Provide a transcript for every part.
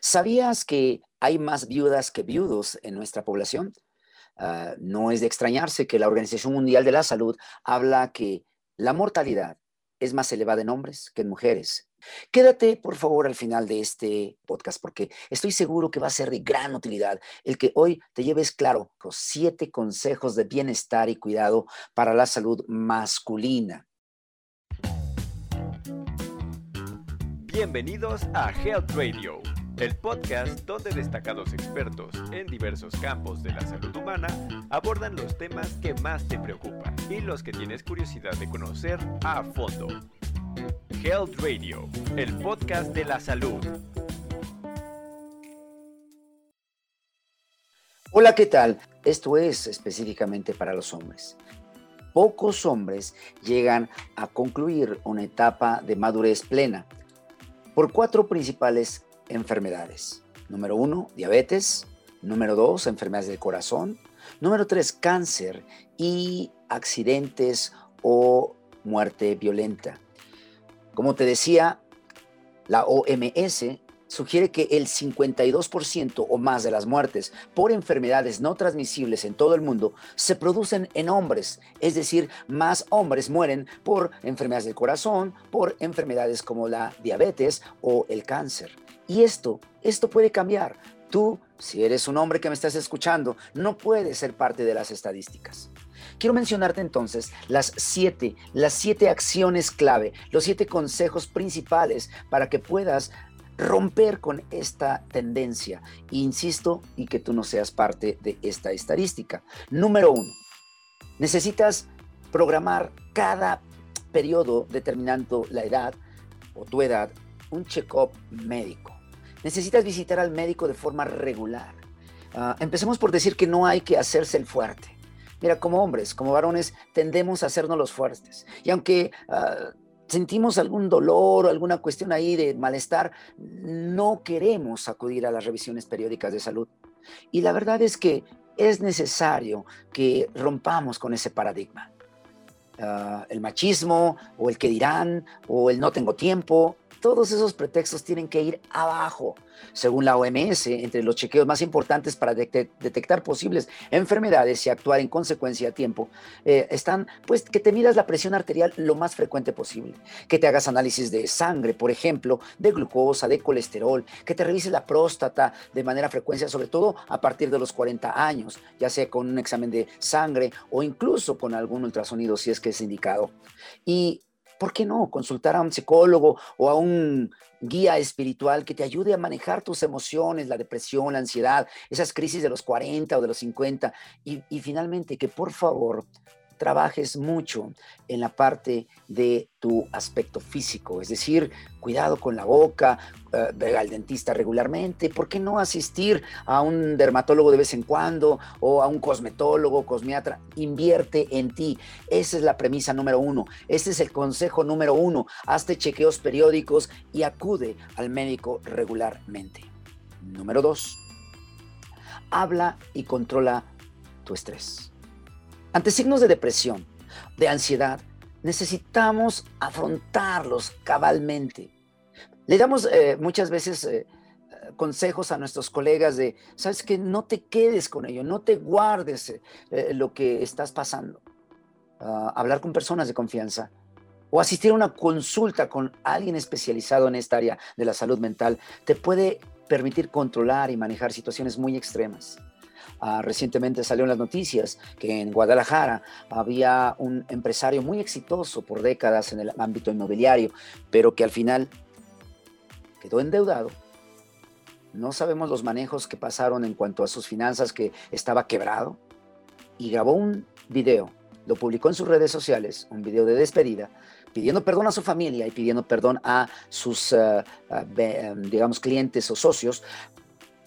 ¿Sabías que hay más viudas que viudos en nuestra población? Ah, no es de extrañarse que la Organización Mundial de la Salud habla que la mortalidad es más elevada en hombres que en mujeres. Quédate, por favor, al final de este podcast porque estoy seguro que va a ser de gran utilidad el que hoy te lleves claro los siete consejos de bienestar y cuidado para la salud masculina. Bienvenidos a Health Radio, el podcast donde destacados expertos en diversos campos de la salud humana abordan los temas que más te preocupan y los que tienes curiosidad de conocer a fondo. Health Radio, el podcast de la salud. Hola, ¿qué tal? Esto es específicamente para los hombres. Pocos hombres llegan a concluir una etapa de madurez plena por cuatro principales enfermedades. Número uno, diabetes. Número dos, enfermedades del corazón. Número tres, cáncer y accidentes o muerte violenta. Como te decía, la OMS sugiere que el 52% o más de las muertes por enfermedades no transmisibles en todo el mundo se producen en hombres, es decir, más hombres mueren por enfermedades del corazón, por enfermedades como la diabetes o el cáncer. Y esto, esto puede cambiar. Tú, si eres un hombre que me estás escuchando, no puedes ser parte de las estadísticas. Quiero mencionarte entonces las siete, las siete acciones clave, los siete consejos principales para que puedas romper con esta tendencia. Insisto, y que tú no seas parte de esta estadística. Número uno, necesitas programar cada periodo determinando la edad o tu edad un check-up médico. Necesitas visitar al médico de forma regular. Ah, empecemos por decir que no hay que hacerse el fuerte. Mira, como hombres, como varones, tendemos a hacernos los fuertes. Y aunque ah, sentimos algún dolor o alguna cuestión ahí de malestar, no queremos acudir a las revisiones periódicas de salud. Y la verdad es que es necesario que rompamos con ese paradigma. Ah, el machismo o el que dirán o el no tengo tiempo todos esos pretextos tienen que ir abajo. Según la OMS, entre los chequeos más importantes para detectar posibles enfermedades y actuar en consecuencia a tiempo, eh, están pues que te midas la presión arterial lo más frecuente posible, que te hagas análisis de sangre, por ejemplo, de glucosa, de colesterol, que te revises la próstata de manera frecuencia, sobre todo a partir de los 40 años, ya sea con un examen de sangre o incluso con algún ultrasonido si es que es indicado. Y ¿por qué no consultar a un psicólogo o a un guía espiritual que te ayude a manejar tus emociones, la depresión, la ansiedad, esas crisis de los 40 o de los 50? Y, y finalmente, que por favor trabajes mucho en la parte de tu aspecto físico, es decir, cuidado con la boca, uh, ve al dentista regularmente, ¿por qué no asistir a un dermatólogo de vez en cuando o a un cosmetólogo, cosmiatra? Invierte en ti. Esa es la premisa número uno. Este es el consejo número uno. Hazte chequeos periódicos y acude al médico regularmente. Número dos, habla y controla tu estrés. Ante signos de depresión, de ansiedad, necesitamos afrontarlos cabalmente. Le damos eh, muchas veces eh, consejos a nuestros colegas de, sabes que no te quedes con ello, no te guardes eh, lo que estás pasando. Ah, hablar con personas de confianza o asistir a una consulta con alguien especializado en esta área de la salud mental te puede permitir controlar y manejar situaciones muy extremas. Ah, recientemente salió en las noticias que en Guadalajara había un empresario muy exitoso por décadas en el ámbito inmobiliario, pero que al final quedó endeudado. No sabemos los manejos que pasaron en cuanto a sus finanzas, que estaba quebrado, y grabó un video, lo publicó en sus redes sociales, un video de despedida, pidiendo perdón a su familia y pidiendo perdón a sus, ah, ah, digamos, clientes o socios,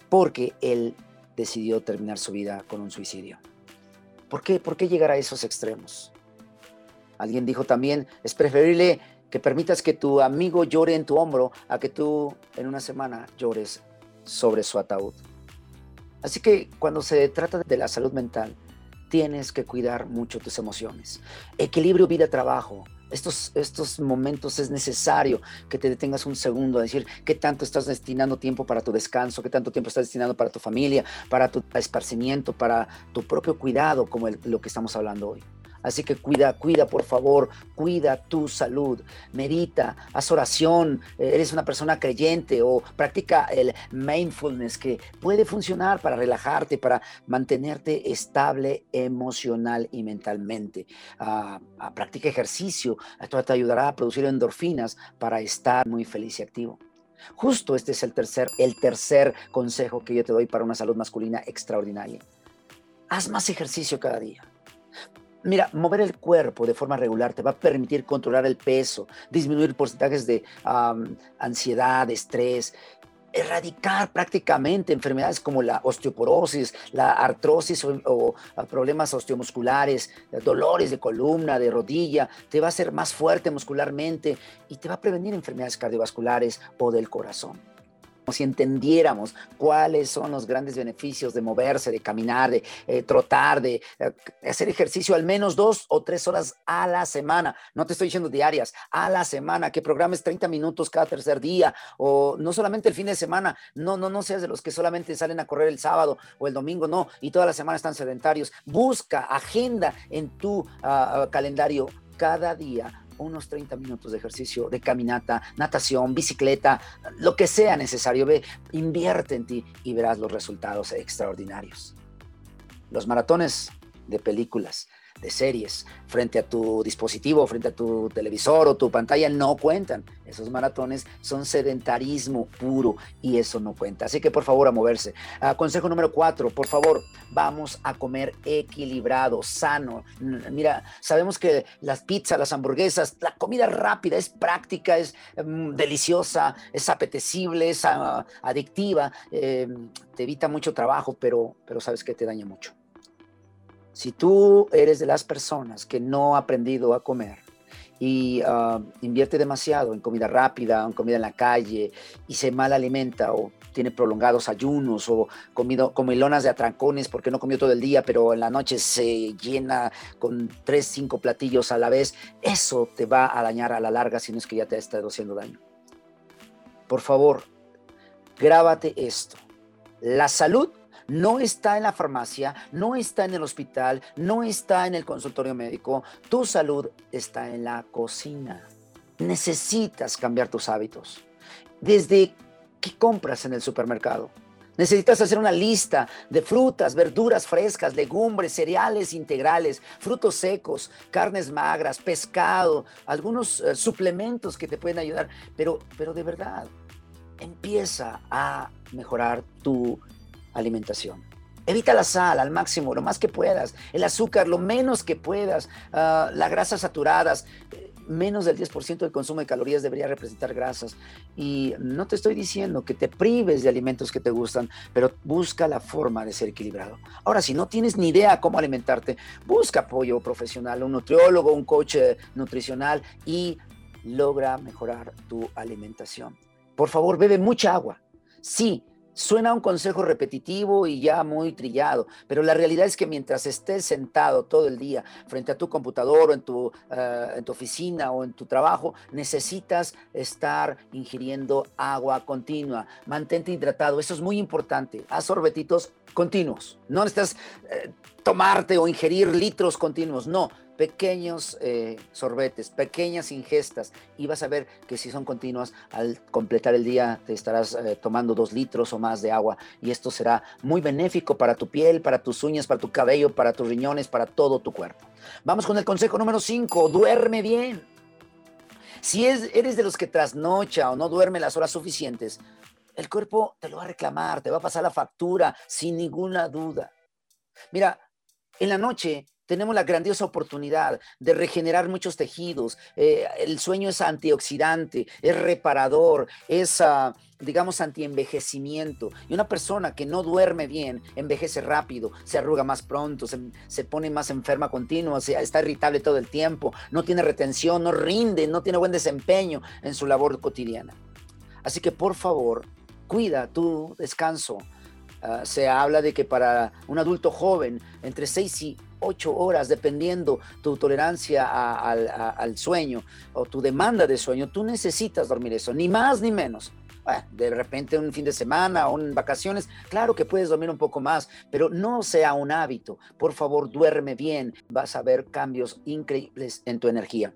porque él decidió terminar su vida con un suicidio. ¿Por qué? ¿Por qué llegar a esos extremos? Alguien dijo también, es preferible que permitas que tu amigo llore en tu hombro a que tú en una semana llores sobre su ataúd. Así que cuando se trata de la salud mental, tienes que cuidar mucho tus emociones. Equilibrio vida-trabajo estos, estos momentos es necesario que te detengas un segundo a decir qué tanto estás destinando tiempo para tu descanso, qué tanto tiempo estás destinando para tu familia, para tu esparcimiento, para tu propio cuidado, como lo que estamos hablando hoy. Así que cuida, cuida, por favor, cuida tu salud. Medita, haz oración, eh, eres una persona creyente o practica el mindfulness que puede funcionar para relajarte, para mantenerte estable emocional y mentalmente. Uh, practica ejercicio, esto te ayudará a producir endorfinas para estar muy feliz y activo. Justo este es el tercer, el tercer consejo que yo te doy para una salud masculina extraordinaria. Haz más ejercicio cada día. Mira, mover el cuerpo de forma regular te va a permitir controlar el peso, disminuir porcentajes de ansiedad, estrés, erradicar prácticamente enfermedades como la osteoporosis, la artrosis o, problemas osteomusculares, dolores de columna, de rodilla, te va a hacer más fuerte muscularmente y te va a prevenir enfermedades cardiovasculares o del corazón si entendiéramos cuáles son los grandes beneficios de moverse, de caminar, de eh, trotar, de eh, hacer ejercicio al menos dos o tres horas a la semana. No te estoy diciendo diarias, a la semana, que programes 30 minutos cada tercer día o no solamente el fin de semana. No, no, no seas de los que solamente salen a correr el sábado o el domingo, no, y toda la semana están sedentarios. Busca, agenda en tu ah, calendario cada día unos 30 minutos de ejercicio, de caminata, natación, bicicleta, lo que sea necesario. Ve, invierte en ti y verás los resultados extraordinarios. Los maratones de películas de series frente a tu dispositivo, frente a tu televisor o tu pantalla no cuentan. Esos maratones son sedentarismo puro y eso no cuenta. Así que por favor a moverse. Ah, consejo número cuatro, por favor, vamos a comer equilibrado, sano. Mira, sabemos que las pizzas, las hamburguesas, la comida rápida es práctica, es mm, deliciosa, es apetecible, es ah, adictiva, em, te evita mucho trabajo, pero, pero sabes que te daña mucho. Si tú eres de las personas que no ha aprendido a comer y ah, invierte demasiado en comida rápida, en comida en la calle y se mal alimenta o tiene prolongados ayunos o comido comilonas de atrancones porque no comió todo el día, pero en la noche se llena con tres, cinco platillos a la vez, eso te va a dañar a la larga si no es que ya te ha estado haciendo daño. Por favor, grábate esto. La salud no está en la farmacia, no está en el hospital, no está en el consultorio médico. Tu salud está en la cocina. Necesitas cambiar tus hábitos. Desde qué compras en el supermercado. Necesitas hacer una lista de frutas, verduras frescas, legumbres, cereales integrales, frutos secos, carnes magras, pescado, algunos eh, suplementos que te pueden ayudar. Pero, pero de verdad, empieza a mejorar tu alimentación. Evita la sal al máximo, lo más que puedas, el azúcar lo menos que puedas, uh, las grasas saturadas, menos del 10% del consumo de calorías debería representar grasas. Y no te estoy diciendo que te prives de alimentos que te gustan, pero busca la forma de ser equilibrado. Ahora, si no tienes ni idea cómo alimentarte, busca apoyo profesional, un nutriólogo, un coach eh, nutricional y logra mejorar tu alimentación. Por favor, bebe mucha agua. Sí, Suena un consejo repetitivo y ya muy trillado, pero la realidad es que mientras estés sentado todo el día frente a tu computador o en tu, tu oficina o en tu trabajo, necesitas estar ingiriendo agua continua. Mantente hidratado, eso es muy importante. Haz sorbetitos continuos. No necesitas eh, tomarte o ingerir litros continuos, no pequeños eh, sorbetes, pequeñas ingestas y vas a ver que si son continuas, al completar el día te estarás eh, tomando dos litros o más de agua y esto será muy benéfico para tu piel, para tus uñas, para tu cabello, para tus riñones, para todo tu cuerpo. Vamos con el consejo número 5, duerme bien. Si eres de los que trasnocha o no duerme las horas suficientes, el cuerpo te lo va a reclamar, te va a pasar la factura sin ninguna duda. Mira, en la noche tenemos la grandiosa oportunidad de regenerar muchos tejidos. Eh, el sueño es antioxidante, es reparador, es, uh, digamos, antienvejecimiento. Y una persona que no duerme bien envejece rápido, se arruga más pronto, se, pone más enferma continua, está irritable todo el tiempo, no tiene retención, no rinde, no tiene buen desempeño en su labor cotidiana. Así que por favor, cuida tu descanso. Ah, se habla de que para un adulto joven, entre 6 y ocho horas, dependiendo tu tolerancia al sueño o tu demanda de sueño, tú necesitas dormir eso, ni más ni menos. de repente un fin de semana o en vacaciones, claro que puedes dormir un poco más, pero no sea un hábito. Por favor, duerme bien, vas a ver cambios increíbles en tu energía.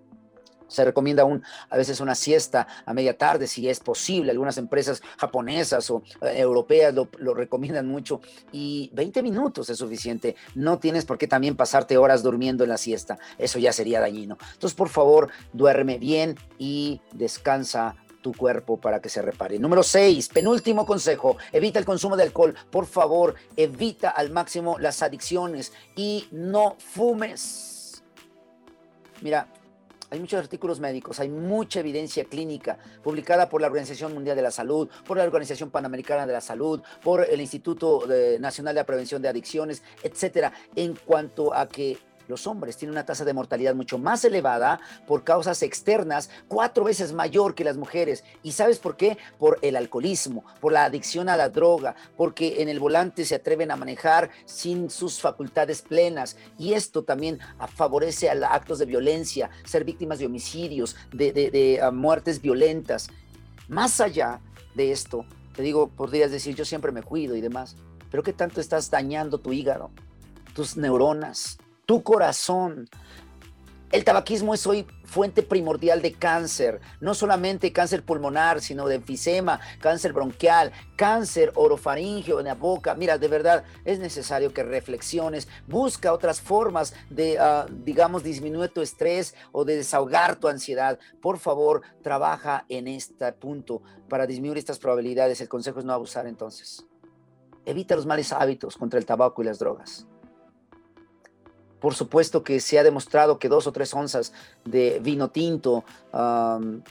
Se recomienda un, a veces una siesta a media tarde, si es posible. Algunas empresas japonesas o eh, europeas lo, lo, recomiendan mucho y 20 minutos es suficiente. No tienes por qué también pasarte horas durmiendo en la siesta. Eso ya sería dañino. Entonces, por favor, duerme bien y descansa tu cuerpo para que se repare. Número 6, penúltimo consejo, evita el consumo de alcohol. Por favor, evita al máximo las adicciones y no fumes. Mira, hay muchos artículos médicos, hay mucha evidencia clínica publicada por la Organización Mundial de la Salud, por la Organización Panamericana de la Salud, por el Instituto Nacional de Prevención de Adicciones, etcétera, en cuanto a que los hombres tienen una tasa de mortalidad mucho más elevada por causas externas, cuatro veces mayor que las mujeres. ¿Y sabes por qué? Por el alcoholismo, por la adicción a la droga, porque en el volante se atreven a manejar sin sus facultades plenas. Y esto también favorece a actos de violencia, ser víctimas de homicidios, de, ah, muertes violentas. Más allá de esto, te digo, podrías decir, yo siempre me cuido y demás, pero ¿qué tanto estás dañando tu hígado, tus neuronas, tu corazón. El tabaquismo es hoy fuente primordial de cáncer, no solamente cáncer pulmonar, sino de enfisema, cáncer bronquial, cáncer orofaringeo en la boca. Mira, de verdad es necesario que reflexiones, busca otras formas de, ah, digamos, disminuir tu estrés o de desahogar tu ansiedad. Por favor, trabaja en este punto para disminuir estas probabilidades. El consejo es no abusar entonces. Evita los males hábitos contra el tabaco y las drogas. Por supuesto que se ha demostrado que dos o tres onzas de vino tinto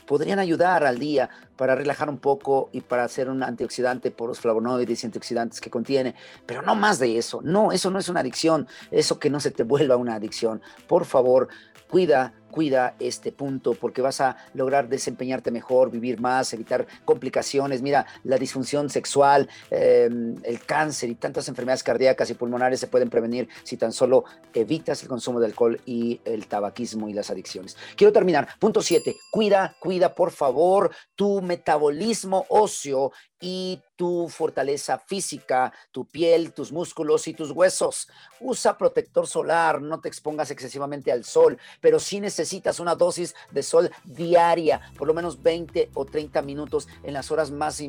podrían ayudar al día para relajar un poco y para hacer un antioxidante por los flavonoides y antioxidantes que contiene, pero no más de eso. No, eso no es una adicción, eso que no se te vuelva una adicción. Por favor, cuida cuida este punto porque vas a lograr desempeñarte mejor, vivir más, evitar complicaciones. Mira, la disfunción sexual, em, el cáncer y tantas enfermedades cardíacas y pulmonares se pueden prevenir si tan solo evitas el consumo de alcohol y el tabaquismo y las adicciones. Quiero terminar. Punto 7. Cuida, cuida por favor tu metabolismo óseo y tu fortaleza física, tu piel, tus músculos y tus huesos. Usa protector solar, no te expongas excesivamente al sol, pero sí necesitas una dosis de sol diaria, por lo menos 20 o 30 minutos en las horas más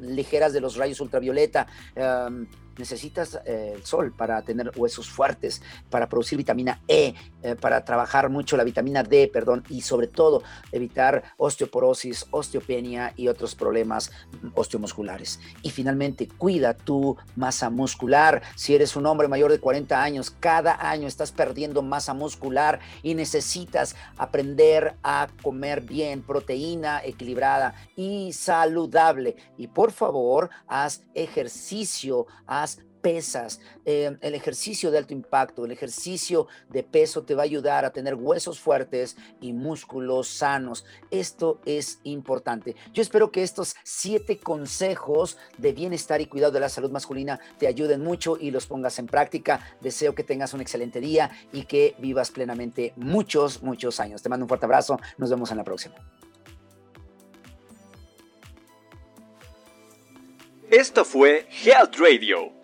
ligeras de los rayos ultravioleta. Em, necesitas eh, el sol para tener huesos fuertes, para producir vitamina E, eh, para trabajar mucho la vitamina D, perdón, y sobre todo evitar osteoporosis, osteopenia y otros problemas osteomusculares. Y finalmente, cuida tu masa muscular. Si eres un hombre mayor de 40 años, cada año estás perdiendo masa muscular y necesitas aprender a comer bien, proteína equilibrada y saludable. Y por favor, haz ejercicio, haz pesas, eh, el ejercicio de alto impacto, el ejercicio de peso te va a ayudar a tener huesos fuertes y músculos sanos. Esto es importante. Yo espero que estos siete consejos de bienestar y cuidado de la salud masculina te ayuden mucho y los pongas en práctica. Deseo que tengas un excelente día y que vivas plenamente muchos, muchos años. Te mando un fuerte abrazo. Nos vemos en la próxima. Esto fue Health Radio